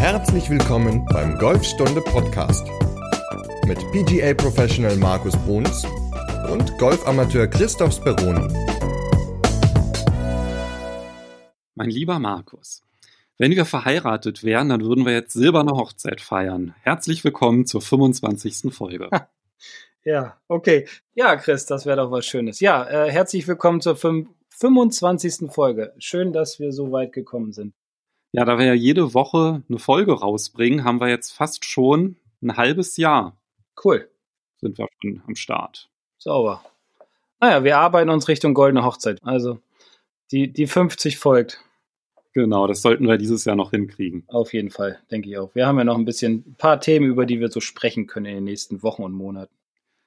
Herzlich willkommen beim Golfstunde Podcast mit PGA Professional Markus Bruns und Golfamateur Christoph Speroni. Mein lieber Markus, wenn wir verheiratet wären, dann würden wir jetzt silberne Hochzeit feiern. Herzlich willkommen zur 25. Folge. Ja, okay. Ja, Chris, das wäre doch was Schönes. Ja, äh, herzlich willkommen zur 25. Folge. Schön, dass wir so weit gekommen sind. Ja, da wir ja jede Woche eine Folge rausbringen, haben wir jetzt fast schon ein halbes Jahr. Cool. Sind wir schon am Start. Sauber. Naja, wir arbeiten uns Richtung goldene Hochzeit. Also die, die 50 folgt. Genau, das sollten wir dieses Jahr noch hinkriegen. Auf jeden Fall, denke ich auch. Wir haben ja noch ein bisschen, ein paar Themen, über die wir so sprechen können in den nächsten Wochen und Monaten.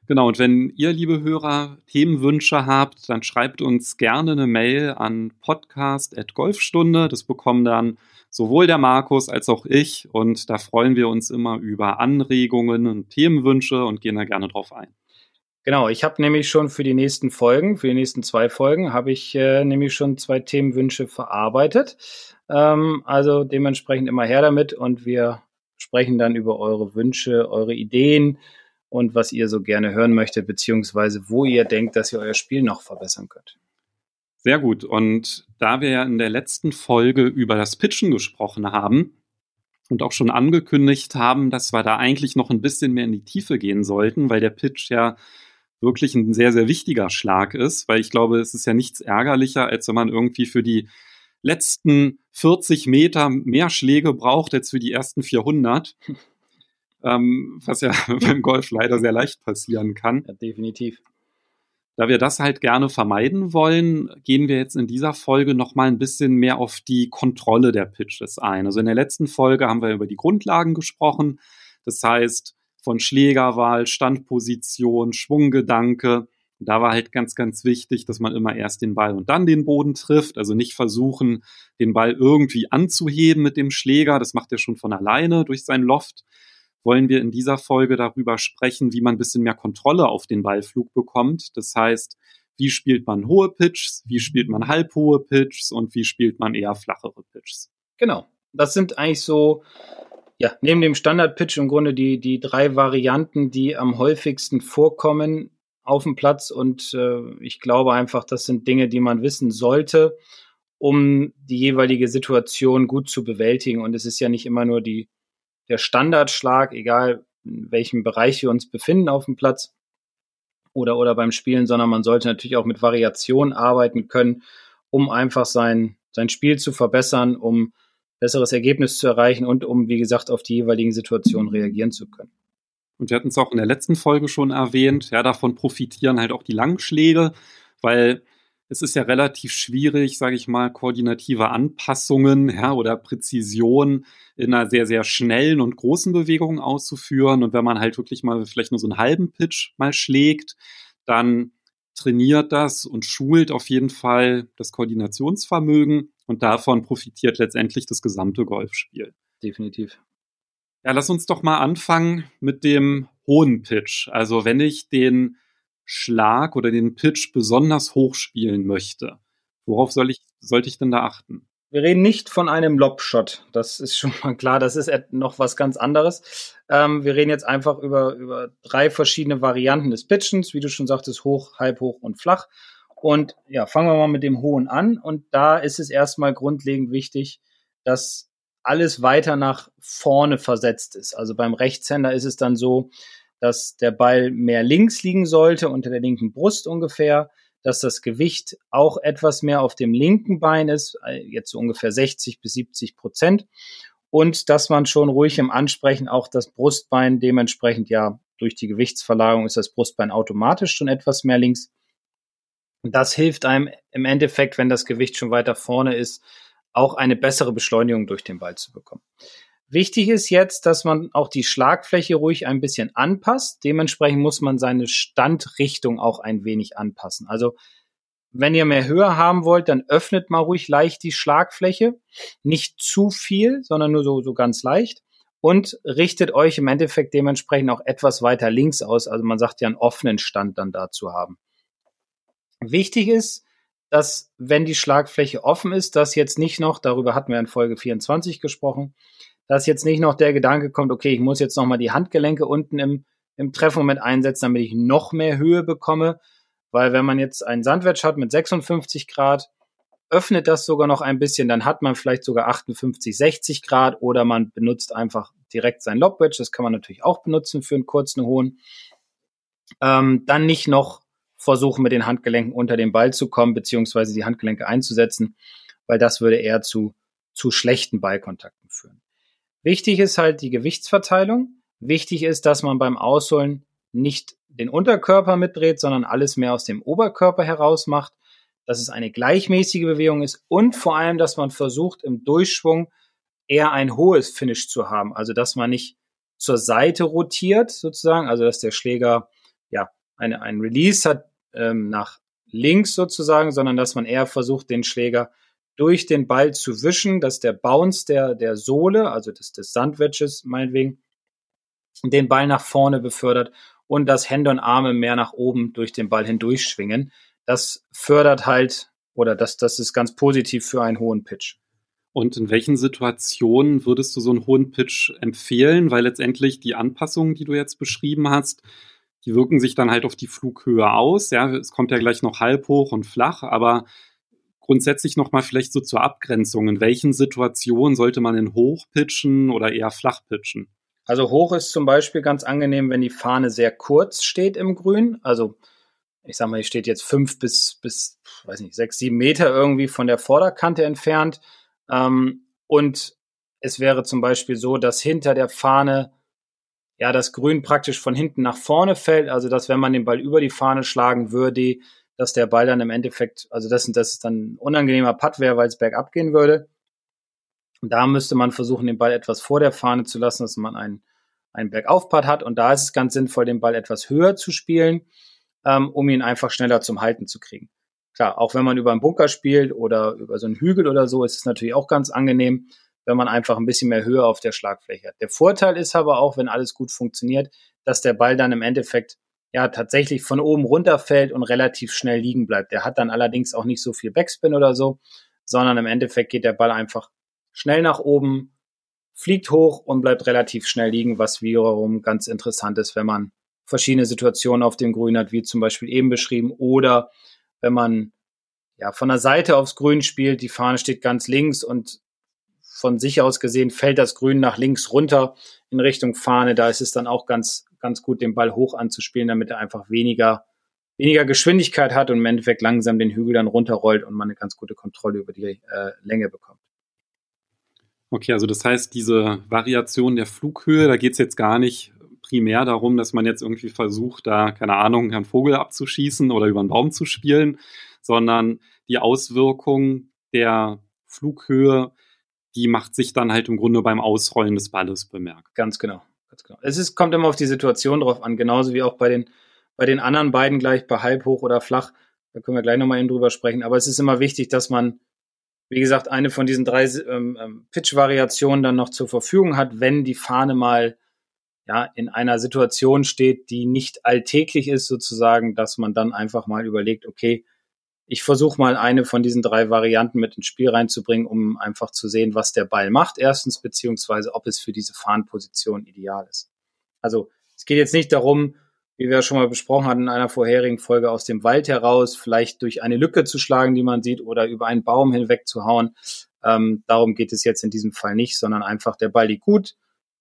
Genau, und wenn ihr, liebe Hörer, Themenwünsche habt, dann schreibt uns gerne eine Mail an podcast.golfstunde. Das bekommen dann sowohl der Markus als auch ich. Und da freuen wir uns immer über Anregungen und Themenwünsche und gehen da gerne drauf ein. Genau, ich habe nämlich schon für die nächsten Folgen, für die nächsten zwei Folgen, habe ich äh, nämlich schon zwei Themenwünsche verarbeitet. Ähm, also dementsprechend immer her damit und wir sprechen dann über eure Wünsche, eure Ideen und was ihr so gerne hören möchtet, beziehungsweise wo ihr denkt, dass ihr euer Spiel noch verbessern könnt. Sehr gut. Und da wir ja in der letzten Folge über das Pitchen gesprochen haben und auch schon angekündigt haben, dass wir da eigentlich noch ein bisschen mehr in die Tiefe gehen sollten, weil der Pitch ja wirklich ein sehr, sehr wichtiger Schlag ist, weil ich glaube, es ist ja nichts ärgerlicher, als wenn man irgendwie für die letzten 40 Meter mehr Schläge braucht als für die ersten 400. ähm, was ja beim Golf leider sehr leicht passieren kann. Ja, definitiv. Da wir das halt gerne vermeiden wollen, gehen wir jetzt in dieser Folge nochmal ein bisschen mehr auf die Kontrolle der Pitches ein. Also in der letzten Folge haben wir über die Grundlagen gesprochen. Das heißt, von Schlägerwahl, Standposition, Schwunggedanke. Da war halt ganz, ganz wichtig, dass man immer erst den Ball und dann den Boden trifft. Also nicht versuchen, den Ball irgendwie anzuheben mit dem Schläger. Das macht er schon von alleine durch sein Loft, wollen wir in dieser Folge darüber sprechen, wie man ein bisschen mehr Kontrolle auf den Ballflug bekommt. Das heißt, wie spielt man hohe Pitches, wie spielt man halbhohe Pitches und wie spielt man eher flachere Pitches. Genau. Das sind eigentlich so, ja, neben dem Standard-Pitch im Grunde die, die drei Varianten, die am häufigsten vorkommen auf dem Platz. Und äh, ich glaube einfach, das sind Dinge, die man wissen sollte, um die jeweilige Situation gut zu bewältigen. Und es ist ja nicht immer nur die der Standardschlag, egal in welchem Bereich wir uns befinden auf dem Platz oder, oder beim Spielen, sondern man sollte natürlich auch mit Variationen arbeiten können, um einfach sein, sein Spiel zu verbessern, um besseres Ergebnis zu erreichen und um, wie gesagt, auf die jeweiligen Situationen reagieren zu können. Und wir hatten es auch in der letzten Folge schon erwähnt, ja, davon profitieren halt auch die Langschläge, weil es ist ja relativ schwierig, sage ich mal, koordinative Anpassungen ja, oder Präzision in einer sehr, sehr schnellen und großen Bewegung auszuführen. Und wenn man halt wirklich mal vielleicht nur so einen halben Pitch mal schlägt, dann trainiert das und schult auf jeden Fall das Koordinationsvermögen und davon profitiert letztendlich das gesamte Golfspiel. Definitiv. Ja, lass uns doch mal anfangen mit dem hohen Pitch. Also wenn ich den Schlag oder den Pitch besonders hoch spielen möchte, worauf soll ich, sollte ich denn da achten? Wir reden nicht von einem Lobshot. Das ist schon mal klar. Das ist noch was ganz anderes. Ähm, wir reden jetzt einfach über, über drei verschiedene Varianten des Pitchens, wie du schon sagtest, hoch, halb hoch und flach. Und ja, fangen wir mal mit dem hohen an. Und da ist es erstmal grundlegend wichtig, dass alles weiter nach vorne versetzt ist. Also beim Rechtshänder ist es dann so, dass der Ball mehr links liegen sollte, unter der linken Brust ungefähr, dass das Gewicht auch etwas mehr auf dem linken Bein ist, äh, jetzt so ungefähr 60 bis 70 Prozent. Und dass man schon ruhig im Ansprechen auch das Brustbein dementsprechend, ja, durch die Gewichtsverlagerung ist das Brustbein automatisch schon etwas mehr links. Das hilft einem im Endeffekt, wenn das Gewicht schon weiter vorne ist, auch eine bessere Beschleunigung durch den Ball zu bekommen. Wichtig ist jetzt, dass man auch die Schlagfläche ruhig ein bisschen anpasst. Dementsprechend muss man seine Standrichtung auch ein wenig anpassen. Also wenn ihr mehr Höhe haben wollt, dann öffnet mal ruhig leicht die Schlagfläche. Nicht zu viel, sondern nur so, so ganz leicht. Und richtet euch im Endeffekt dementsprechend auch etwas weiter links aus. Also man sagt ja einen offenen Stand dann dazu haben. Wichtig ist, dass wenn die Schlagfläche offen ist, dass jetzt nicht noch, darüber hatten wir in Folge 24 gesprochen, dass jetzt nicht noch der Gedanke kommt, okay, ich muss jetzt nochmal die Handgelenke unten im, im Treffmoment einsetzen, damit ich noch mehr Höhe bekomme. Weil wenn man jetzt einen Sandwich hat mit 56 Grad, öffnet das sogar noch ein bisschen, dann hat man vielleicht sogar 58, 60 Grad oder man benutzt einfach direkt sein Lobwedge. Das kann man natürlich auch benutzen für einen kurzen Hohen. Ähm, dann nicht noch versuchen, mit den Handgelenken unter den Ball zu kommen, beziehungsweise die Handgelenke einzusetzen, weil das würde eher zu, zu schlechten Ballkontakten führen. Wichtig ist halt die Gewichtsverteilung. Wichtig ist, dass man beim Ausholen nicht den Unterkörper mitdreht, sondern alles mehr aus dem Oberkörper heraus macht, dass es eine gleichmäßige Bewegung ist und vor allem, dass man versucht, im Durchschwung eher ein hohes Finish zu haben. Also, dass man nicht zur Seite rotiert, sozusagen, also dass der Schläger ja eine, ein Release hat ähm, nach links sozusagen, sondern dass man eher versucht, den Schläger durch den Ball zu wischen, dass der Bounce der, der Sohle, also des, des Sandwedges meinetwegen, den Ball nach vorne befördert und dass Hände und Arme mehr nach oben durch den Ball hindurchschwingen. Das fördert halt oder das, das ist ganz positiv für einen hohen Pitch. Und in welchen Situationen würdest du so einen hohen Pitch empfehlen? Weil letztendlich die Anpassungen, die du jetzt beschrieben hast, die wirken sich dann halt auf die Flughöhe aus. Ja, es kommt ja gleich noch halb hoch und flach, aber grundsätzlich nochmal vielleicht so zur Abgrenzung. In welchen Situationen sollte man in hoch pitchen oder eher flach pitchen? Also hoch ist zum Beispiel ganz angenehm, wenn die Fahne sehr kurz steht im Grün. Also ich sag mal, die steht jetzt fünf bis, bis, weiß nicht, sechs, sieben Meter irgendwie von der Vorderkante entfernt. Ähm, und es wäre zum Beispiel so, dass hinter der Fahne ja das Grün praktisch von hinten nach vorne fällt. Also dass wenn man den Ball über die Fahne schlagen würde, dass der Ball dann im Endeffekt, also das, das ist dann ein unangenehmer Putt wäre, weil es bergab gehen würde. Und da müsste man versuchen, den Ball etwas vor der Fahne zu lassen, dass man einen, einen Bergaufpad hat. Und da ist es ganz sinnvoll, den Ball etwas höher zu spielen, ähm, um ihn einfach schneller zum Halten zu kriegen. Klar, auch wenn man über einen Bunker spielt oder über so einen Hügel oder so, ist es natürlich auch ganz angenehm, wenn man einfach ein bisschen mehr Höhe auf der Schlagfläche hat. Der Vorteil ist aber auch, wenn alles gut funktioniert, dass der Ball dann im Endeffekt ja tatsächlich von oben runterfällt und relativ schnell liegen bleibt. Der hat dann allerdings auch nicht so viel Backspin oder so, sondern im Endeffekt geht der Ball einfach schnell nach oben, fliegt hoch und bleibt relativ schnell liegen, was wiederum ganz interessant ist, wenn man verschiedene Situationen auf dem Grün hat, wie zum Beispiel eben beschrieben, oder wenn man ja von der Seite aufs Grün spielt, die Fahne steht ganz links und von sich aus gesehen fällt das Grün nach links runter in Richtung Fahne. Da ist es dann auch ganz ganz gut, den Ball hoch anzuspielen, damit er einfach weniger, weniger Geschwindigkeit hat und im Endeffekt langsam den Hügel dann runterrollt und man eine ganz gute Kontrolle über die äh, Länge bekommt. Okay, also das heißt, diese Variation der Flughöhe, da geht es jetzt gar nicht primär darum, dass man jetzt irgendwie versucht, da, keine Ahnung, einen Vogel abzuschießen oder über einen Baum zu spielen, sondern die Auswirkung der Flughöhe, die macht sich dann halt im Grunde beim Ausrollen des Balles bemerkt. Ganz genau. Ganz genau. Es ist, kommt immer auf die Situation drauf an, genauso wie auch bei den, bei den anderen beiden gleich, bei halb hoch oder flach. Da können wir gleich nochmal eben drüber sprechen. Aber es ist immer wichtig, dass man, wie gesagt, eine von diesen drei ähm, ähm, Pitch-Variationen dann noch zur Verfügung hat, wenn die Fahne mal ja, in einer Situation steht, die nicht alltäglich ist, sozusagen, dass man dann einfach mal überlegt, okay, ich versuche mal eine von diesen drei Varianten mit ins Spiel reinzubringen, um einfach zu sehen, was der Ball macht, erstens, beziehungsweise ob es für diese Fahnenposition ideal ist. Also es geht jetzt nicht darum, wie wir schon mal besprochen hatten in einer vorherigen Folge, aus dem Wald heraus vielleicht durch eine Lücke zu schlagen, die man sieht, oder über einen Baum hinweg zu hauen. Ähm, darum geht es jetzt in diesem Fall nicht, sondern einfach der Ball liegt gut.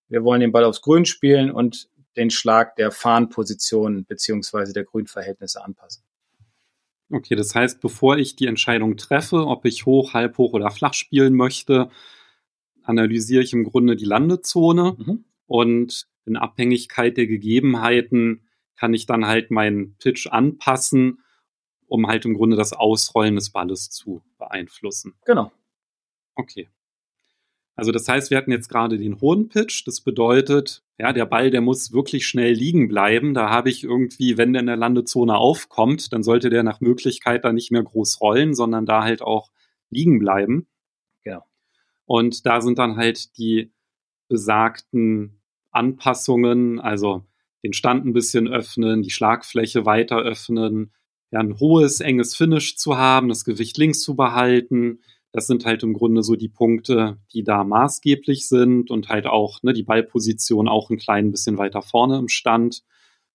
Wir wollen den Ball aufs Grün spielen und den Schlag der Fahnenposition beziehungsweise der Grünverhältnisse anpassen. Okay, das heißt, bevor ich die Entscheidung treffe, ob ich hoch, halb hoch oder flach spielen möchte, analysiere ich im Grunde die Landezone mhm. und in Abhängigkeit der Gegebenheiten kann ich dann halt meinen Pitch anpassen, um halt im Grunde das Ausrollen des Balles zu beeinflussen. Genau. Okay. Also das heißt, wir hatten jetzt gerade den hohen Pitch. Das bedeutet, ja, der Ball, der muss wirklich schnell liegen bleiben. Da habe ich irgendwie, wenn der in der Landezone aufkommt, dann sollte der nach Möglichkeit da nicht mehr groß rollen, sondern da halt auch liegen bleiben. Genau. Und da sind dann halt die besagten Anpassungen, also den Stand ein bisschen öffnen, die Schlagfläche weiter öffnen, ja, ein hohes, enges Finish zu haben, das Gewicht links zu behalten, Das sind halt im Grunde so die Punkte, die da maßgeblich sind und halt auch ne, die Ballposition auch ein klein bisschen weiter vorne im Stand.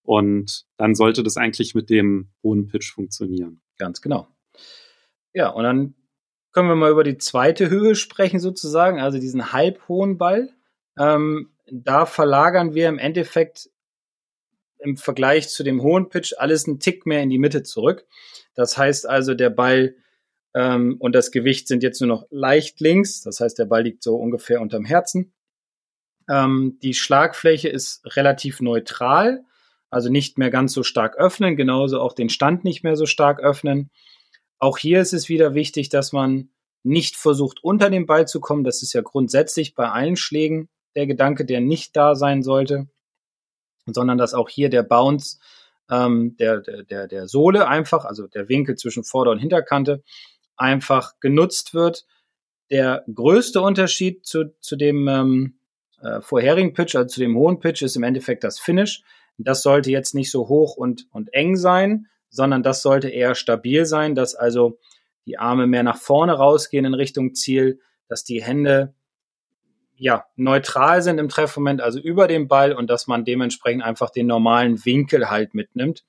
Und dann sollte das eigentlich mit dem hohen Pitch funktionieren. Ganz genau. Ja, und dann können wir mal über die zweite Höhe sprechen sozusagen, also diesen halbhohen Ball. Ähm, da verlagern wir im Endeffekt im Vergleich zu dem hohen Pitch alles einen Tick mehr in die Mitte zurück. Das heißt also, der Ball ähm, und das Gewicht sind jetzt nur noch leicht links. Das heißt, der Ball liegt so ungefähr unterm Herzen. Ähm, die Schlagfläche ist relativ neutral, also nicht mehr ganz so stark öffnen, genauso auch den Stand nicht mehr so stark öffnen. Auch hier ist es wieder wichtig, dass man nicht versucht, unter den Ball zu kommen. Das ist ja grundsätzlich bei allen Schlägen der Gedanke, der nicht da sein sollte, sondern dass auch hier der Bounce ähm, der, der, der Sohle einfach, also der Winkel zwischen Vorder- und Hinterkante, einfach genutzt wird. Der größte Unterschied zu, zu dem ähm, äh, vorherigen Pitch, also zu dem hohen Pitch, ist im Endeffekt das Finish. Das sollte jetzt nicht so hoch und, und eng sein, sondern das sollte eher stabil sein, dass also die Arme mehr nach vorne rausgehen in Richtung Ziel, dass die Hände ja neutral sind im Treffmoment, also über dem Ball und dass man dementsprechend einfach den normalen Winkel halt mitnimmt,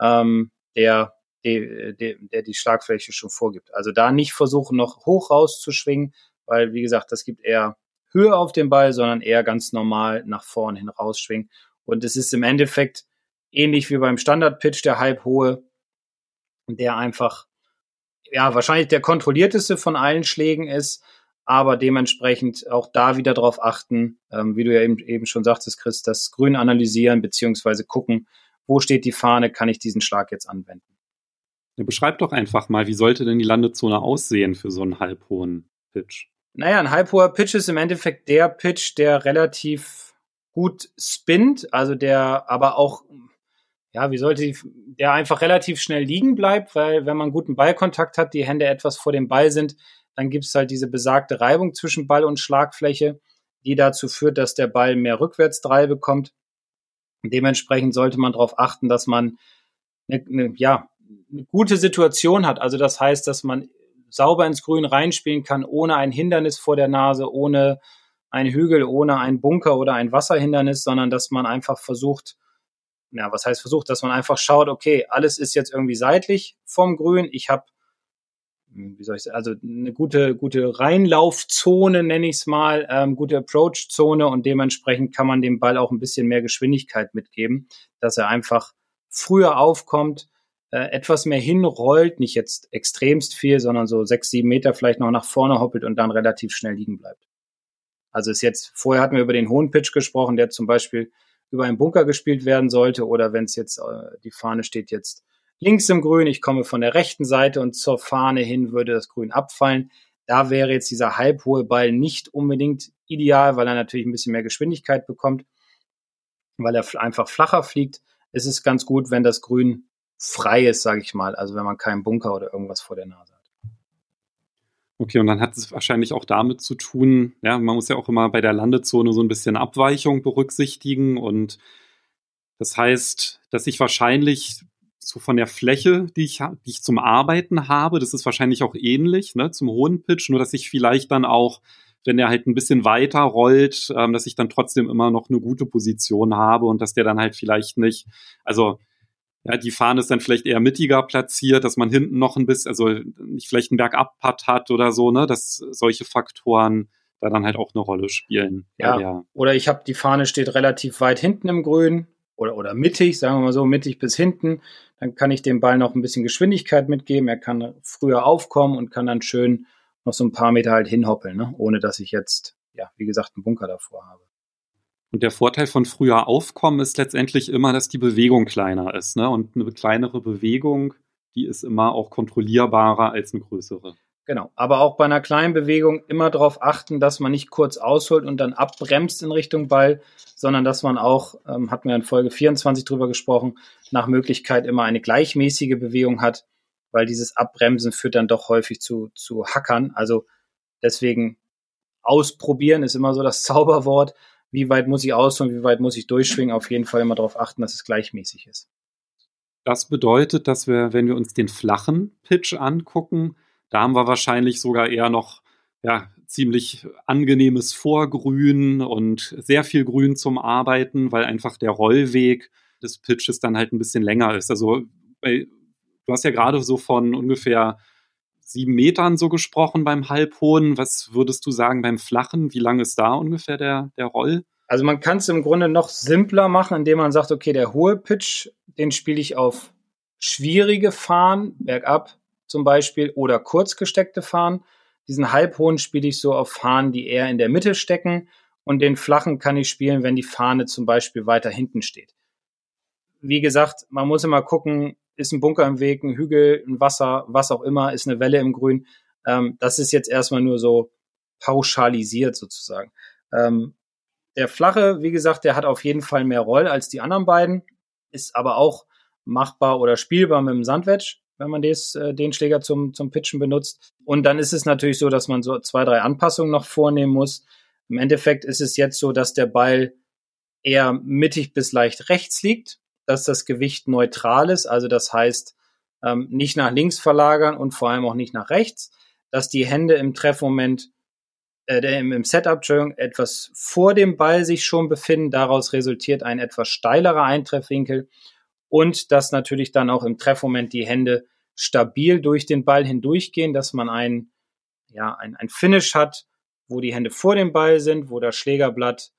ähm, der, der, der die Schlagfläche schon vorgibt. Also da nicht versuchen, noch hoch rauszuschwingen, weil wie gesagt, das gibt eher Höhe auf dem Ball, sondern eher ganz normal nach vorne hin rausschwingen. Und es ist im Endeffekt ähnlich wie beim Standard-Pitch, der halbhohe, der einfach ja, wahrscheinlich der kontrollierteste von allen Schlägen ist, aber dementsprechend auch da wieder darauf achten, ähm, wie du ja eben, eben schon sagtest, Chris, das Grün analysieren beziehungsweise gucken, wo steht die Fahne, kann ich diesen Schlag jetzt anwenden. Ja, beschreib doch einfach mal, wie sollte denn die Landezone aussehen für so einen halbhohen Pitch? Naja, ein halbhoher Pitch ist im Endeffekt der Pitch, der relativ gut spinnt, also der aber auch ja, wie sollte die, der einfach relativ schnell liegen bleibt, weil wenn man guten Ballkontakt hat, die Hände etwas vor dem Ball sind, dann gibt es halt diese besagte Reibung zwischen Ball und Schlagfläche, die dazu führt, dass der Ball mehr Rückwärtsdrei bekommt. Dementsprechend sollte man darauf achten, dass man eine, eine, ja, eine gute Situation hat. Also das heißt, dass man sauber ins Grün reinspielen kann, ohne ein Hindernis vor der Nase, ohne einen Hügel, ohne einen Bunker oder ein Wasserhindernis, sondern dass man einfach versucht, ja, was heißt versucht, dass man einfach schaut, okay, alles ist jetzt irgendwie seitlich vom Grün. Ich habe, hm, wie soll ich sagen, also eine gute, gute Reinlaufzone, nenne ich es mal, ähm, gute Approachzone und dementsprechend kann man dem Ball auch ein bisschen mehr Geschwindigkeit mitgeben, dass er einfach früher aufkommt, äh, etwas mehr hinrollt, nicht jetzt extremst viel, sondern so sechs, sieben Meter vielleicht noch nach vorne hoppelt und dann relativ schnell liegen bleibt. Also ist jetzt, vorher hatten wir über den hohen Pitch gesprochen, der zum Beispiel über einen Bunker gespielt werden sollte oder wenn es jetzt, äh, die Fahne steht jetzt links im Grün, ich komme von der rechten Seite und zur Fahne hin würde das Grün abfallen. Da wäre jetzt dieser halbhohe Ball nicht unbedingt ideal, weil er natürlich ein bisschen mehr Geschwindigkeit bekommt, weil er einfach flacher fliegt. Es ist ganz gut, wenn das Grün frei ist, sage ich mal, also wenn man keinen Bunker oder irgendwas vor der Nase hat. Okay, und dann hat es wahrscheinlich auch damit zu tun, ja, man muss ja auch immer bei der Landezone so ein bisschen Abweichung berücksichtigen und das heißt, dass ich wahrscheinlich so von der Fläche, die ich, die ich zum Arbeiten habe, das ist wahrscheinlich auch ähnlich, ne, zum hohen Pitch, nur dass ich vielleicht dann auch, wenn der halt ein bisschen weiter rollt, ähm, dass ich dann trotzdem immer noch eine gute Position habe und dass der dann halt vielleicht nicht, also ja, die Fahne ist dann vielleicht eher mittiger platziert, dass man hinten noch ein bisschen, also nicht vielleicht einen Bergabpad hat oder so, ne, dass solche Faktoren da dann halt auch eine Rolle spielen. Ja, ja. oder ich habe die Fahne steht relativ weit hinten im Grün oder, oder mittig, sagen wir mal so, mittig bis hinten. Dann kann ich dem Ball noch ein bisschen Geschwindigkeit mitgeben. Er kann früher aufkommen und kann dann schön noch so ein paar Meter halt hinhoppeln, ne? ohne dass ich jetzt, ja, wie gesagt, einen Bunker davor habe. Und der Vorteil von früher Aufkommen ist letztendlich immer, dass die Bewegung kleiner ist. Ne? Und eine kleinere Bewegung, die ist immer auch kontrollierbarer als eine größere. Genau, aber auch bei einer kleinen Bewegung immer darauf achten, dass man nicht kurz ausholt und dann abbremst in Richtung Ball, sondern dass man auch, ähm, hatten wir in Folge 24 drüber gesprochen, nach Möglichkeit immer eine gleichmäßige Bewegung hat, weil dieses Abbremsen führt dann doch häufig zu, zu Hackern. Also deswegen ausprobieren ist immer so das Zauberwort wie weit muss ich ausholen, wie weit muss ich durchschwingen, auf jeden Fall immer darauf achten, dass es gleichmäßig ist. Das bedeutet, dass wir, wenn wir uns den flachen Pitch angucken, Da haben wir wahrscheinlich sogar eher noch ja, ziemlich angenehmes Vorgrün und sehr viel Grün zum Arbeiten, weil einfach der Rollweg des Pitches dann halt ein bisschen länger ist. Also du hast ja gerade so von ungefähr sieben Metern so gesprochen beim Halbhohen. Was würdest du sagen beim Flachen? Wie lang ist da ungefähr der, der Roll? Also man kann es im Grunde noch simpler machen, indem man sagt, okay, der hohe Pitch, den spiele ich auf schwierige Fahren, bergab zum Beispiel, oder kurz gesteckte Fahren. Diesen halbhohen spiele ich so auf Fahnen, die eher in der Mitte stecken. Und den flachen kann ich spielen, wenn die Fahne zum Beispiel weiter hinten steht. Wie gesagt, man muss immer gucken, ist ein Bunker im Weg, ein Hügel, ein Wasser, was auch immer, ist eine Welle im Grün. Ähm, das ist jetzt erstmal nur so pauschalisiert sozusagen. Ähm, der flache, wie gesagt, der hat auf jeden Fall mehr Roll als die anderen beiden, ist aber auch machbar oder spielbar mit dem Sandwedge, wenn man des, äh, den Schläger zum, zum Pitchen benutzt. Und dann ist es natürlich so, dass man so zwei, drei Anpassungen noch vornehmen muss. Im Endeffekt ist es jetzt so, dass der Ball eher mittig bis leicht rechts liegt dass das Gewicht neutral ist, also das heißt ähm, nicht nach links verlagern und vor allem auch nicht nach rechts, dass die Hände im Treffmoment äh, im, im Setup etwas vor dem Ball sich schon befinden. Daraus resultiert ein etwas steilerer Eintreffwinkel und dass natürlich dann auch im Treffmoment die Hände stabil durch den Ball hindurchgehen, dass man ein, ja, ein, ein Finish hat, wo die Hände vor dem Ball sind, wo das Schlägerblatt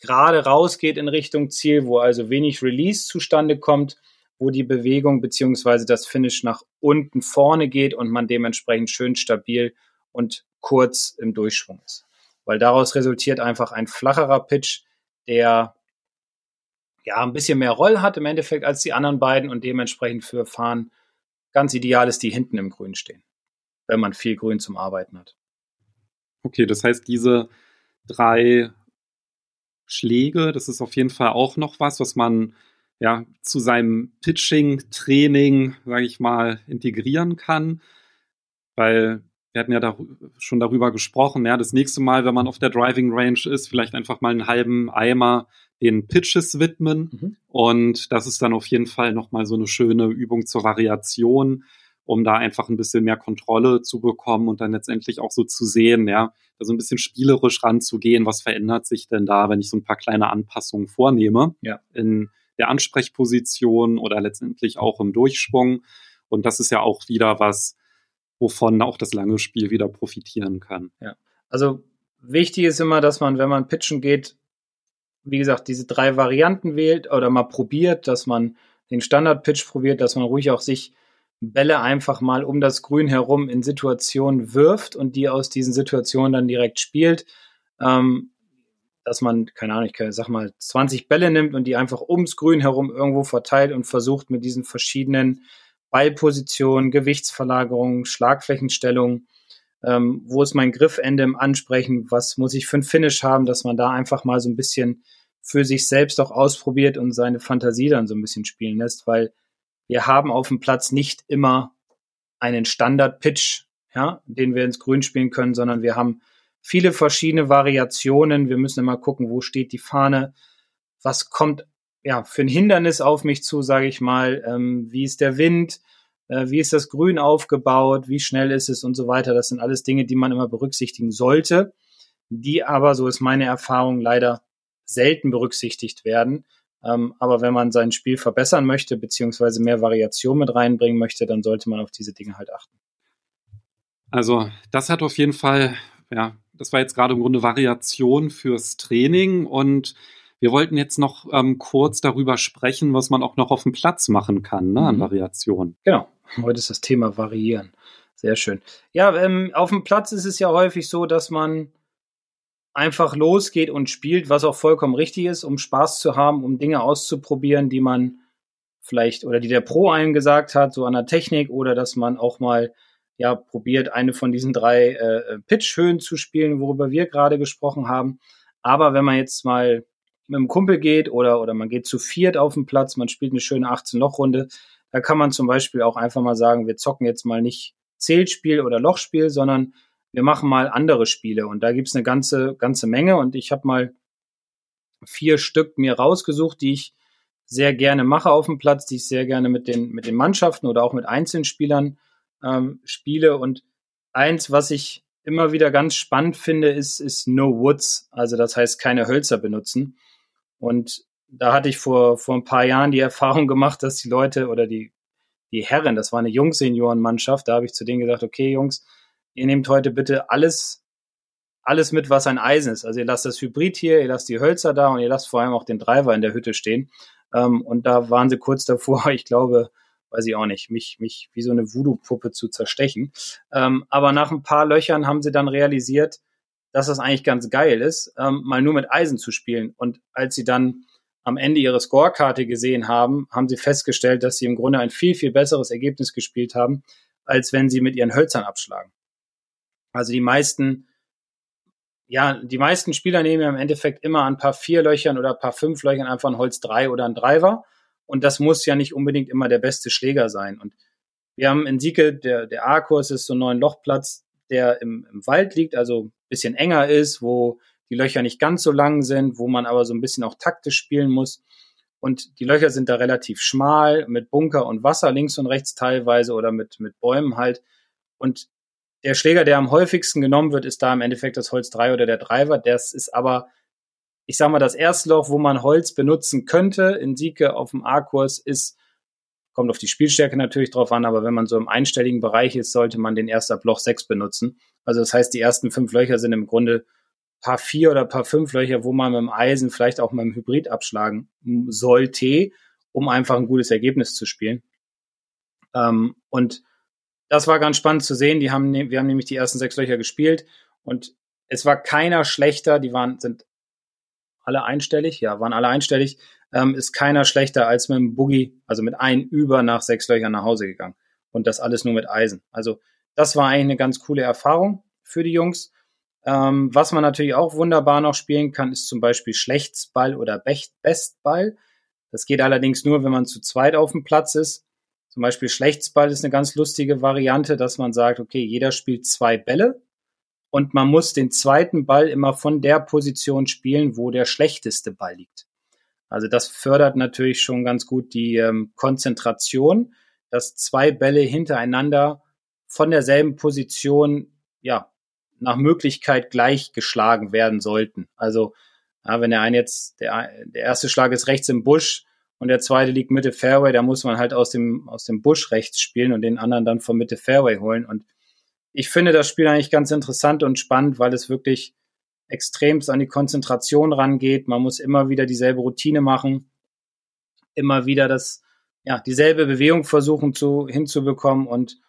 gerade rausgeht in Richtung Ziel, wo also wenig Release zustande kommt, wo die Bewegung beziehungsweise das Finish nach unten vorne geht und man dementsprechend schön stabil und kurz im Durchschwung ist. Weil daraus resultiert einfach ein flacherer Pitch, der ja ein bisschen mehr Roll hat im Endeffekt als die anderen beiden und dementsprechend für Fahren ganz ideal ist, die hinten im Grün stehen, wenn man viel Grün zum Arbeiten hat. Okay, das heißt, diese drei Schläge. Das ist auf jeden Fall auch noch was, was man ja zu seinem Pitching-Training, sage ich mal, integrieren kann. Weil wir hatten ja da, schon darüber gesprochen, ja, das nächste Mal, wenn man auf der Driving Range ist, vielleicht einfach mal einen halben Eimer den Pitches widmen. Mhm. Und das ist dann auf jeden Fall nochmal so eine schöne Übung zur Variation, um da einfach ein bisschen mehr Kontrolle zu bekommen und dann letztendlich auch so zu sehen, ja, da so ein bisschen spielerisch ranzugehen, was verändert sich denn da, wenn ich so ein paar kleine Anpassungen vornehme ja. in der Ansprechposition oder letztendlich auch im Durchschwung. Und das ist ja auch wieder was, wovon auch das lange Spiel wieder profitieren kann. Ja, also wichtig ist immer, dass man, wenn man pitchen geht, wie gesagt, diese drei Varianten wählt oder mal probiert, dass man den Standard-Pitch probiert, dass man ruhig auch sich Bälle einfach mal um das Grün herum in Situationen wirft und die aus diesen Situationen dann direkt spielt. Ähm, dass man, keine Ahnung, ich sag mal, 20 Bälle nimmt und die einfach ums Grün herum irgendwo verteilt und versucht mit diesen verschiedenen Ballpositionen, Gewichtsverlagerungen, Schlagflächenstellungen, ähm, wo ist mein Griffende im Ansprechen, was muss ich für ein Finish haben, dass man da einfach mal so ein bisschen für sich selbst auch ausprobiert und seine Fantasie dann so ein bisschen spielen lässt, weil wir haben auf dem Platz nicht immer einen Standard-Pitch, ja, den wir ins Grün spielen können, sondern wir haben viele verschiedene Variationen. Wir müssen immer gucken, wo steht die Fahne, was kommt ja für ein Hindernis auf mich zu, sage ich mal, ähm, wie ist der Wind, äh, wie ist das Grün aufgebaut, wie schnell ist es und so weiter. Das sind alles Dinge, die man immer berücksichtigen sollte, die aber, so ist meine Erfahrung, leider selten berücksichtigt werden, ähm, aber wenn man sein Spiel verbessern möchte, beziehungsweise mehr Variation mit reinbringen möchte, dann sollte man auf diese Dinge halt achten. Also, das hat auf jeden Fall, ja, das war jetzt gerade im Grunde Variation fürs Training und wir wollten jetzt noch ähm, kurz darüber sprechen, was man auch noch auf dem Platz machen kann, ne, an mhm. Variationen. Genau. Heute ist das Thema Variieren. Sehr schön. Ja, ähm, auf dem Platz ist es ja häufig so, dass man einfach losgeht und spielt, was auch vollkommen richtig ist, um Spaß zu haben, um Dinge auszuprobieren, die man vielleicht oder die der Pro einem gesagt hat, so an der Technik oder dass man auch mal ja probiert, eine von diesen drei äh, Pitch-Höhen zu spielen, worüber wir gerade gesprochen haben. Aber wenn man jetzt mal mit einem Kumpel geht oder, oder man geht zu viert auf den Platz, man spielt eine schöne 18-Loch-Runde, da kann man zum Beispiel auch einfach mal sagen, wir zocken jetzt mal nicht Zählspiel oder Lochspiel, sondern wir machen mal andere Spiele und da gibt's eine ganze, ganze Menge und ich habe mal vier Stück mir rausgesucht, die ich sehr gerne mache auf dem Platz, die ich sehr gerne mit den, mit den Mannschaften oder auch mit Einzelspielern ähm, spiele. Und eins, was ich immer wieder ganz spannend finde, ist, ist No Woods. Also das heißt keine Hölzer benutzen. Und da hatte ich vor, vor ein paar Jahren die Erfahrung gemacht, dass die Leute oder die, die Herren, das war eine Jungseniorenmannschaft, da habe ich zu denen gesagt, okay, Jungs, ihr nehmt heute bitte alles, alles mit, was ein Eisen ist. Also ihr lasst das Hybrid hier, ihr lasst die Hölzer da und ihr lasst vor allem auch den Driver in der Hütte stehen. Ähm, und da waren sie kurz davor, ich glaube, weiß ich auch nicht, mich, mich wie so eine Voodoo-Puppe zu zerstechen. Ähm, aber nach ein paar Löchern haben sie dann realisiert, dass das eigentlich ganz geil ist, ähm, mal nur mit Eisen zu spielen. Und als sie dann am Ende ihre Scorekarte gesehen haben, haben sie festgestellt, dass sie im Grunde ein viel, viel besseres Ergebnis gespielt haben, als wenn sie mit ihren Hölzern abschlagen. Also die meisten, ja, die meisten Spieler nehmen ja im Endeffekt immer ein paar vier Löchern oder ein paar fünf Löchern einfach ein Holz drei oder ein Driver. Und das muss ja nicht unbedingt immer der beste Schläger sein. Und wir haben in Sieke, der, der A-Kurs ist so ein neuen Lochplatz, der im, im Wald liegt, also bisschen enger ist, wo die Löcher nicht ganz so lang sind, wo man aber so ein bisschen auch taktisch spielen muss. Und die Löcher sind da relativ schmal, mit Bunker und Wasser links und rechts teilweise oder mit, mit Bäumen halt. Und der Schläger, der am häufigsten genommen wird, ist da im Endeffekt das Holz 3 oder der Driver. Das ist aber, ich sag mal, das erste Loch, wo man Holz benutzen könnte in Sieke auf dem A-Kurs, ist, kommt auf die Spielstärke natürlich drauf an, aber wenn man so im einstelligen Bereich ist, sollte man den erst Loch 6 benutzen. Also das heißt, die ersten fünf Löcher sind im Grunde paar vier oder paar fünf Löcher, wo man mit dem Eisen vielleicht auch mit dem Hybrid abschlagen sollte, um einfach ein gutes Ergebnis zu spielen. Ähm, und das war ganz spannend zu sehen. Die haben, ne, wir haben nämlich die ersten sechs Löcher gespielt und es war keiner schlechter. Die waren, sind alle einstellig, ja, waren alle einstellig. Ähm, ist keiner schlechter als mit dem Boogie, also mit ein über nach sechs Löchern nach Hause gegangen. Und das alles nur mit Eisen. Also das war eigentlich eine ganz coole Erfahrung für die Jungs. Ähm, was man natürlich auch wunderbar noch spielen kann, ist zum Beispiel Schlechtsball oder Bestball. Das geht allerdings nur, wenn man zu zweit auf dem Platz ist. Zum Beispiel Schlechtsball ist eine ganz lustige Variante, dass man sagt, okay, jeder spielt zwei Bälle und man muss den zweiten Ball immer von der Position spielen, wo der schlechteste Ball liegt. Also das fördert natürlich schon ganz gut die ähm, Konzentration, dass zwei Bälle hintereinander von derselben Position ja nach Möglichkeit gleich geschlagen werden sollten. Also ja, wenn der eine jetzt, der, der erste Schlag ist rechts im Busch und der zweite liegt Mitte Fairway, da muss man halt aus dem, aus dem Busch rechts spielen und den anderen dann von Mitte Fairway holen. Und ich finde das Spiel eigentlich ganz interessant und spannend, weil es wirklich extremst an die Konzentration rangeht. Man muss immer wieder dieselbe Routine machen, immer wieder das, ja, dieselbe Bewegung versuchen zu, hinzubekommen und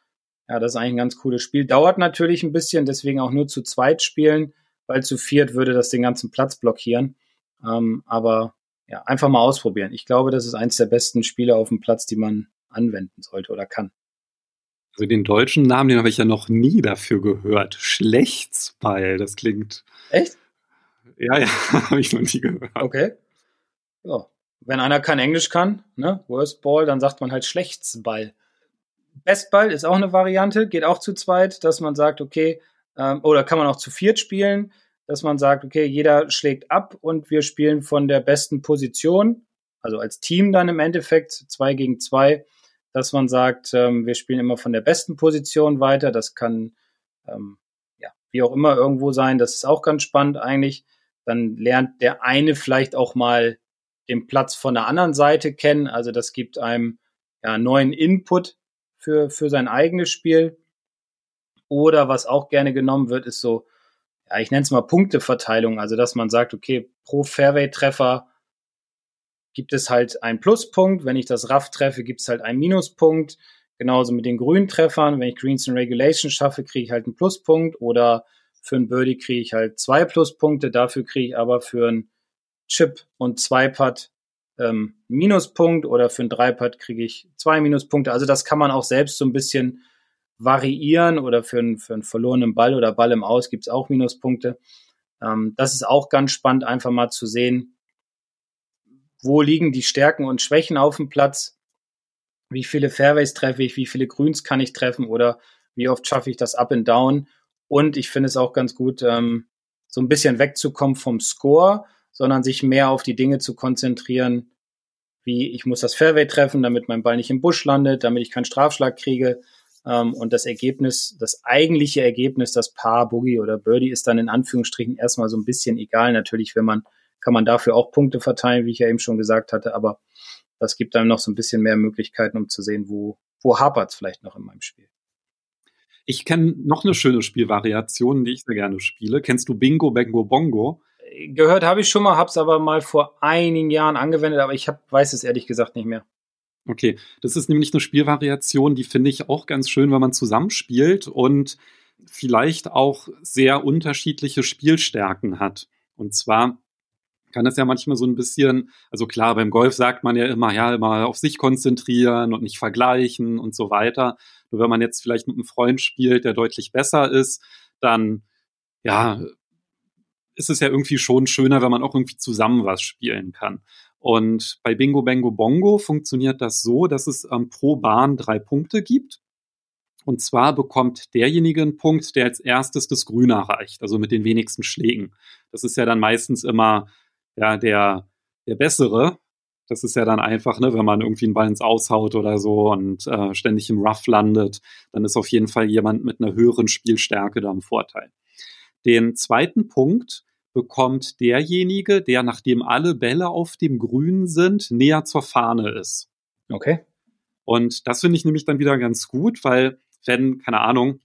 ja, das ist eigentlich ein ganz cooles Spiel. Dauert natürlich ein bisschen, deswegen auch nur zu zweit spielen, weil zu viert würde das den ganzen Platz blockieren. Ähm, aber ja, einfach mal ausprobieren. Ich glaube, das ist eins der besten Spiele auf dem Platz, die man anwenden sollte oder kann. Also den deutschen Namen, den habe ich ja noch nie dafür gehört. Schlechtsball, das klingt. Echt? Ja, ja, habe ich noch nie gehört. Okay. Ja. Wenn einer kein Englisch kann, ne, Worst Ball, dann sagt man halt Schlechtsball. Bestball ist auch eine Variante, geht auch zu zweit, dass man sagt, okay, ähm, oder kann man auch zu viert spielen, dass man sagt, okay, jeder schlägt ab und wir spielen von der besten Position, also als Team dann im Endeffekt, zwei gegen zwei, dass man sagt, ähm, wir spielen immer von der besten Position weiter. Das kann ähm, ja wie auch immer irgendwo sein. Das ist auch ganz spannend eigentlich. Dann lernt der eine vielleicht auch mal den Platz von der anderen Seite kennen. Also das gibt einem ja neuen Input für, für sein eigenes Spiel. Oder was auch gerne genommen wird, ist so, ja, ich nenne es mal Punkteverteilung. Also, dass man sagt, okay, pro Fairway-Treffer gibt es halt einen Pluspunkt. Wenn ich das Raff treffe, gibt es halt einen Minuspunkt. Genauso mit den grünen Treffern. Wenn ich Greens in Regulation schaffe, kriege ich halt einen Pluspunkt. Oder für einen Birdie kriege ich halt zwei Pluspunkte. Dafür kriege ich aber für einen Chip und zwei Putt ähm, Minuspunkt oder für ein Dreipad kriege ich zwei Minuspunkte. Also das kann man auch selbst so ein bisschen variieren oder für, einen, für einen verlorenen Ball oder Ball im Aus gibt es auch Minuspunkte. Ähm, das ist auch ganz spannend, einfach mal zu sehen, wo liegen die Stärken und Schwächen auf dem Platz, wie viele Fairways treffe ich, wie viele Grüns kann ich treffen oder wie oft schaffe ich das Up and Down. Und ich finde es auch ganz gut, ähm, so ein bisschen wegzukommen vom Score sondern sich mehr auf die Dinge zu konzentrieren, wie ich muss das Fairway treffen, damit mein Ball nicht im Busch landet, damit ich keinen Strafschlag kriege. Ähm, und das Ergebnis, das eigentliche Ergebnis, das Paar, Boogie oder Birdie, ist dann in Anführungsstrichen erstmal so ein bisschen egal. Natürlich, wenn man, kann man dafür auch Punkte verteilen, wie ich ja eben schon gesagt hatte, aber das gibt dann noch so ein bisschen mehr Möglichkeiten, um zu sehen, wo, wo hapert es vielleicht noch in meinem Spiel. Ich kenne noch eine schöne Spielvariation, die ich sehr gerne spiele. Kennst du Bingo, Bango, Bongo? Gehört habe ich schon mal, habe es aber mal vor einigen Jahren angewendet, aber ich hab, weiß es ehrlich gesagt nicht mehr. Okay, das ist nämlich eine Spielvariation, die finde ich auch ganz schön, wenn man zusammenspielt und vielleicht auch sehr unterschiedliche Spielstärken hat. Und zwar kann es ja manchmal so ein bisschen, also klar, beim Golf sagt man ja immer, ja, immer auf sich konzentrieren und nicht vergleichen und so weiter. Nur wenn man jetzt vielleicht mit einem Freund spielt, der deutlich besser ist, dann, ja, ist es ja irgendwie schon schöner, wenn man auch irgendwie zusammen was spielen kann. Und bei Bingo Bango Bongo funktioniert das so, dass es ähm, pro Bahn drei Punkte gibt. Und zwar bekommt derjenige einen Punkt, der als erstes das Grün erreicht, also mit den wenigsten Schlägen. Das ist ja dann meistens immer ja, der, der bessere. Das ist ja dann einfach, ne, wenn man irgendwie einen Ball ins Aushaut oder so und äh, ständig im Rough landet, dann ist auf jeden Fall jemand mit einer höheren Spielstärke da im Vorteil. Den zweiten Punkt bekommt derjenige, der nachdem alle Bälle auf dem Grün sind, näher zur Fahne ist. Okay. Und das finde ich nämlich dann wieder ganz gut, weil wenn, keine Ahnung,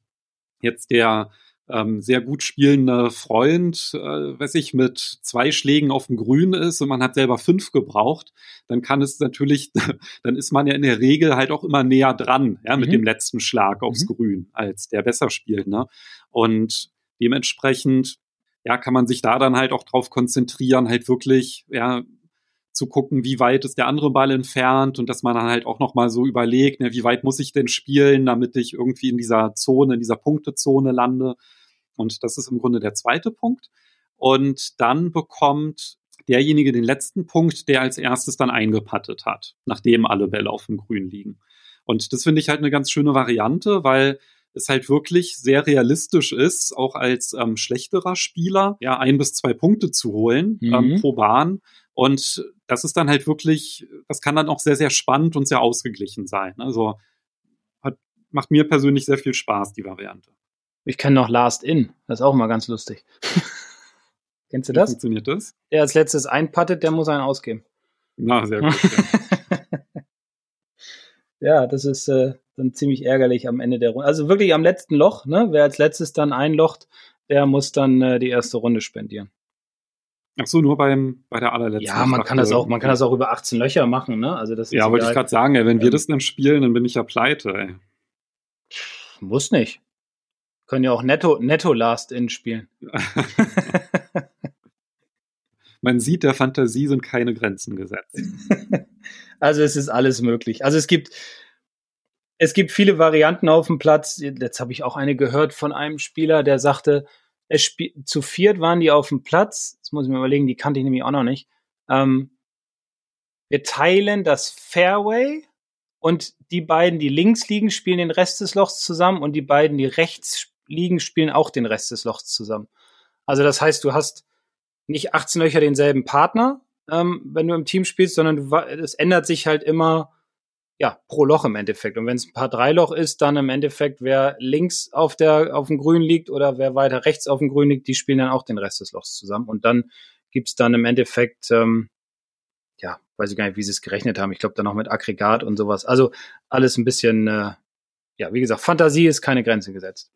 jetzt der ähm, sehr gut spielende Freund, äh, weiß ich, mit zwei Schlägen auf dem Grün ist und man hat selber fünf gebraucht, dann kann es natürlich, dann ist man ja in der Regel halt auch immer näher dran, ja, mit mhm. dem letzten Schlag aufs mhm. Grün, als der besser spielt, ne? Und dementsprechend ja, kann man sich da dann halt auch drauf konzentrieren, halt wirklich, ja, zu gucken, wie weit ist der andere Ball entfernt und dass man dann halt auch nochmal so überlegt, ne, wie weit muss ich denn spielen, damit ich irgendwie in dieser Zone, in dieser Punktezone lande. Und das ist im Grunde der zweite Punkt. Und dann bekommt derjenige den letzten Punkt, der als erstes dann eingepattet hat, nachdem alle Bälle auf dem Grün liegen. Und das finde ich halt eine ganz schöne Variante, weil es halt wirklich sehr realistisch ist, auch als ähm, schlechterer Spieler ja ein bis zwei Punkte zu holen ähm, mhm. ähm, pro Bahn. Und das ist dann halt wirklich, das kann dann auch sehr, sehr spannend und sehr ausgeglichen sein. Also hat, macht mir persönlich sehr viel Spaß, die Variante. Ich kenne noch Last In, das ist auch mal ganz lustig. Kennst du das? Wie funktioniert das? Der als letztes einpattet, der muss einen ausgeben. Na, sehr gut. ja. ja, das ist, äh, dann ziemlich ärgerlich am Ende der Runde. Also wirklich am letzten Loch, ne? Wer als letztes dann einlocht, der muss dann äh, die erste Runde spendieren. Ach so, nur beim, bei der allerletzten. Ja, man kann das auch, man kann das auch über 18 Löcher machen, ne? Also das ja, wollte ich gerade sagen, ey, wenn ähm, wir das dann spielen, dann bin ich ja pleite, ey. Muss nicht. Können ja auch Netto, Netto Last In spielen. man sieht, der Fantasie sind keine Grenzen gesetzt. also es ist alles möglich. Also es gibt, es gibt viele Varianten auf dem Platz. Jetzt habe ich auch eine gehört von einem Spieler, der sagte, zu viert waren die auf dem Platz. Das muss ich mir überlegen, die kannte ich nämlich auch noch nicht. Ähm, wir teilen das Fairway und die beiden, die links liegen, spielen den Rest des Lochs zusammen und die beiden, die rechts liegen, spielen auch den Rest des Lochs zusammen. Also das heißt, du hast nicht 18 Löcher denselben Partner, ähm, wenn du im Team spielst, sondern es ändert sich halt immer ja, pro Loch im Endeffekt. Und wenn es ein paar Dreiloch ist, dann im Endeffekt, wer links auf der, auf dem Grün liegt oder wer weiter rechts auf dem Grün liegt, die spielen dann auch den Rest des Lochs zusammen. Und dann gibt's dann im Endeffekt, ähm, ja, weiß ich gar nicht, wie sie es gerechnet haben. Ich glaube dann noch mit Aggregat und sowas. Also alles ein bisschen, äh, ja, wie gesagt, Fantasie ist keine Grenze gesetzt.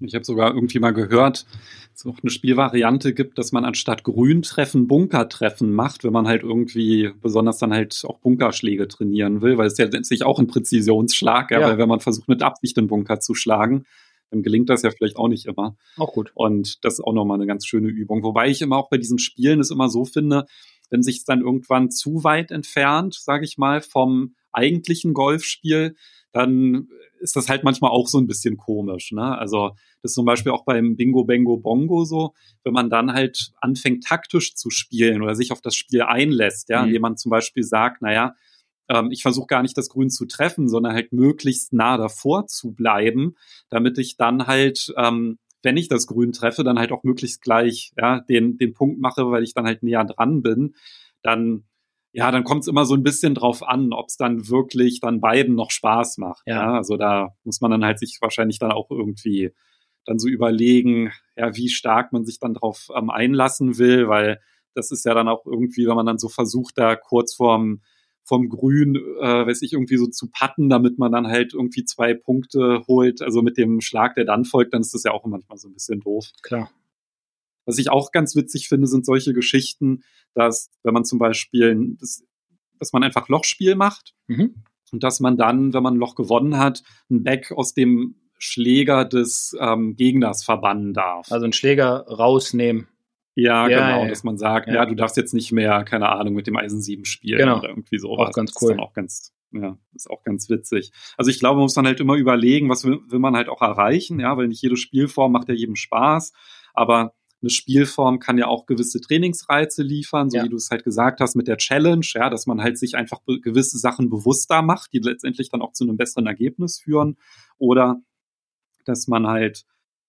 Ich habe sogar irgendwie mal gehört, dass es auch eine Spielvariante gibt, dass man anstatt Grüntreffen Bunkertreffen macht, wenn man halt irgendwie besonders dann halt auch Bunkerschläge trainieren will, weil es ja letztlich auch ein Präzisionsschlag, ja, ja. weil wenn man versucht mit Absicht den Bunker zu schlagen, dann gelingt das ja vielleicht auch nicht immer. Auch gut. Und das ist auch nochmal eine ganz schöne Übung. Wobei ich immer auch bei diesen Spielen es immer so finde, wenn sich es dann irgendwann zu weit entfernt, sage ich mal, vom eigentlichen Golfspiel, dann ist das halt manchmal auch so ein bisschen komisch. Ne? Also das ist zum Beispiel auch beim Bingo Bango Bongo so, wenn man dann halt anfängt taktisch zu spielen oder sich auf das Spiel einlässt, ja, mhm. indem man zum Beispiel sagt, naja, ähm, ich versuche gar nicht das Grün zu treffen, sondern halt möglichst nah davor zu bleiben, damit ich dann halt ähm, wenn ich das Grün treffe, dann halt auch möglichst gleich ja, den, den Punkt mache, weil ich dann halt näher dran bin, dann ja, dann kommt es immer so ein bisschen drauf an, ob es dann wirklich dann beiden noch Spaß macht. Ja. ja. Also da muss man dann halt sich wahrscheinlich dann auch irgendwie dann so überlegen, ja, wie stark man sich dann drauf ähm, einlassen will, weil das ist ja dann auch irgendwie, wenn man dann so versucht, da kurz vorm vom Grün, äh, weiß ich, irgendwie so zu patten, damit man dann halt irgendwie zwei Punkte holt. Also mit dem Schlag, der dann folgt, dann ist das ja auch manchmal so ein bisschen doof. Klar. Was ich auch ganz witzig finde, sind solche Geschichten, dass, wenn man zum Beispiel, das, dass man einfach Lochspiel macht mhm. und dass man dann, wenn man ein Loch gewonnen hat, ein Back aus dem Schläger des ähm, Gegners verbannen darf. Also einen Schläger rausnehmen. Ja, ja genau, ja, dass man sagt, ja. ja. du darfst jetzt nicht mehr, keine Ahnung, mit dem Eisen 7 spielen genau. oder irgendwie sowas. Auch ganz cool. Das ist auch ganz, ja, ist auch ganz witzig. Also ich glaube, man muss dann halt immer überlegen, was will, will man halt auch erreichen, ja, weil nicht jede Spielform macht ja jedem Spaß, aber eine Spielform kann ja auch gewisse Trainingsreize liefern, so ja. wie du es halt gesagt hast mit der Challenge, ja, dass man halt sich einfach gewisse Sachen bewusster macht, die letztendlich dann auch zu einem besseren Ergebnis führen oder dass man halt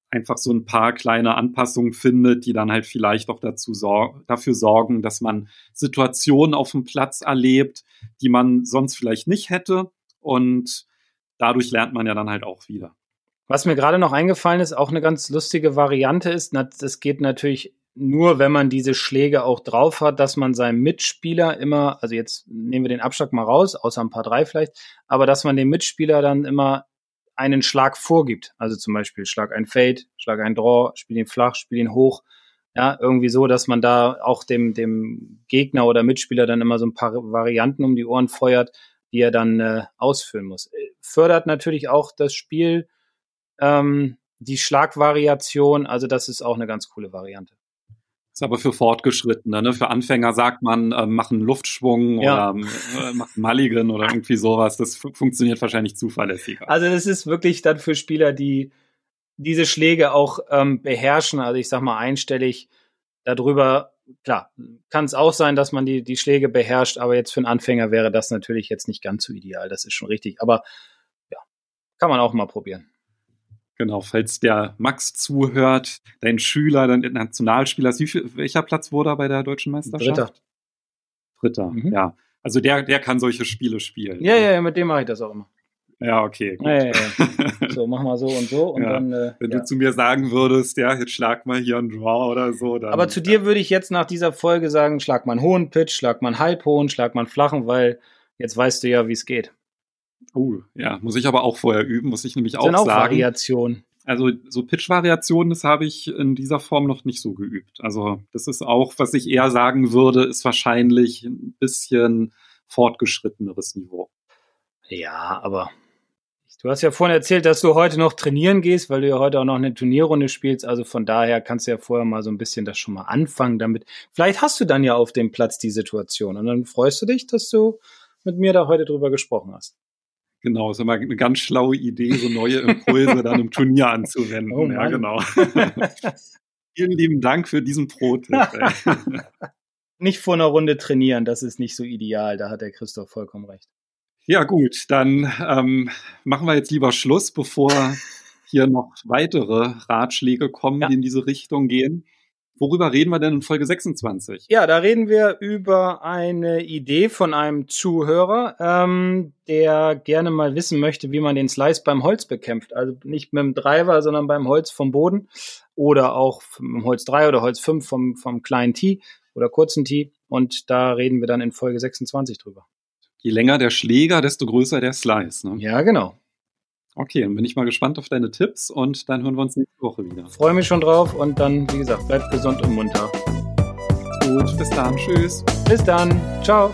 einfach so ein paar kleine Anpassungen findet, die dann halt vielleicht auch dazu sor dafür sorgen, dass man Situationen auf dem Platz erlebt, die man sonst vielleicht nicht hätte. Und dadurch lernt man ja dann halt auch wieder. Was mir gerade noch eingefallen ist, auch eine ganz lustige Variante ist, das geht natürlich nur, wenn man diese Schläge auch drauf hat, dass man seinem Mitspieler immer, also jetzt nehmen wir den Abschlag mal raus, außer ein paar drei vielleicht, aber dass man dem Mitspieler dann immer einen Schlag vorgibt. Also zum Beispiel Schlag ein Fade, Schlag ein Draw, spiel ihn flach, spiel ihn hoch. Ja, irgendwie so, dass man da auch dem, dem Gegner oder Mitspieler dann immer so ein paar Varianten um die Ohren feuert, die er dann äh, ausführen muss. Äh, fördert natürlich auch das Spiel, ähm, die Schlagvariation, also das ist auch eine ganz coole Variante. Ist aber für Fortgeschrittene, ne? Für Anfänger sagt man, äh, machen Luftschwung ja. oder äh, machen Mulligan oder irgendwie sowas. Das funktioniert wahrscheinlich zuverlässiger. Also das ist wirklich dann für Spieler, die diese Schläge auch ähm, beherrschen. Also ich sag mal einstellig darüber. Klar, kann es auch sein, dass man die, die Schläge beherrscht, aber jetzt für einen Anfänger wäre das natürlich jetzt nicht ganz so ideal. Das ist schon richtig. Aber ja, kann man auch mal probieren. Genau, falls der Max zuhört, dein Schüler, dein Nationalspieler, welcher Platz wurde er bei der deutschen Meisterschaft? Dritter. Dritter, mhm. ja. Also der, der kann solche Spiele spielen. Ja, ja, ja, mit dem mache ich das auch immer. Ja, okay. Gut. Ja, ja, ja. So, mach mal so und so und dann. Äh, Wenn du zu mir sagen würdest, ja, jetzt schlag mal hier einen Draw oder so. Dann, Aber zu dir würde ich jetzt nach dieser Folge sagen, schlag mal einen hohen Pitch, schlag mal einen halbhohen, schlag mal einen flachen, weil jetzt weißt du ja, wie es geht. Oh, ja, muss ich aber auch vorher üben, muss ich nämlich das auch, auch sagen. Variationen. Also so Pitch-Variationen, das habe ich in dieser Form noch nicht so geübt. Also das ist auch, was ich eher sagen würde, ist wahrscheinlich ein bisschen fortgeschritteneres Niveau. Ja, aber du hast ja vorhin erzählt, dass du heute noch trainieren gehst, weil du ja heute auch noch eine Turnierrunde spielst. Also von daher kannst du ja vorher mal so ein bisschen das schon mal anfangen damit. Vielleicht hast du dann ja auf dem Platz die Situation und dann freust du dich, dass du mit mir da heute drüber gesprochen hast. Genau, ist immer eine ganz schlaue Idee, so neue Impulse dann im Turnier anzuwenden. Oh ja, genau. Vielen lieben Dank für diesen Pro-Tipp. nicht vor einer Runde trainieren, das ist nicht so ideal. Da hat der Christoph vollkommen recht. Ja, gut, dann ähm, machen wir jetzt lieber Schluss, bevor hier noch weitere Ratschläge kommen, ja. die in diese Richtung gehen. Worüber reden wir denn in Folge 26? Ja, da reden wir über eine Idee von einem Zuhörer, ähm, der gerne mal wissen möchte, wie man den Slice beim Holz bekämpft. Also nicht mit dem Driver, sondern beim Holz vom Boden oder auch mit Holz 3 oder Holz 5 vom, vom kleinen Tee oder kurzen Tee. Und da reden wir dann in Folge 26 drüber. Je länger der Schläger, desto größer der Slice. Ne? Ja, genau. Okay, dann bin ich mal gespannt auf deine Tipps und dann hören wir uns nächste Woche wieder. Freue mich schon drauf und dann, wie gesagt, bleibt gesund und munter. Gut, bis dann. Tschüss. Bis dann. Ciao.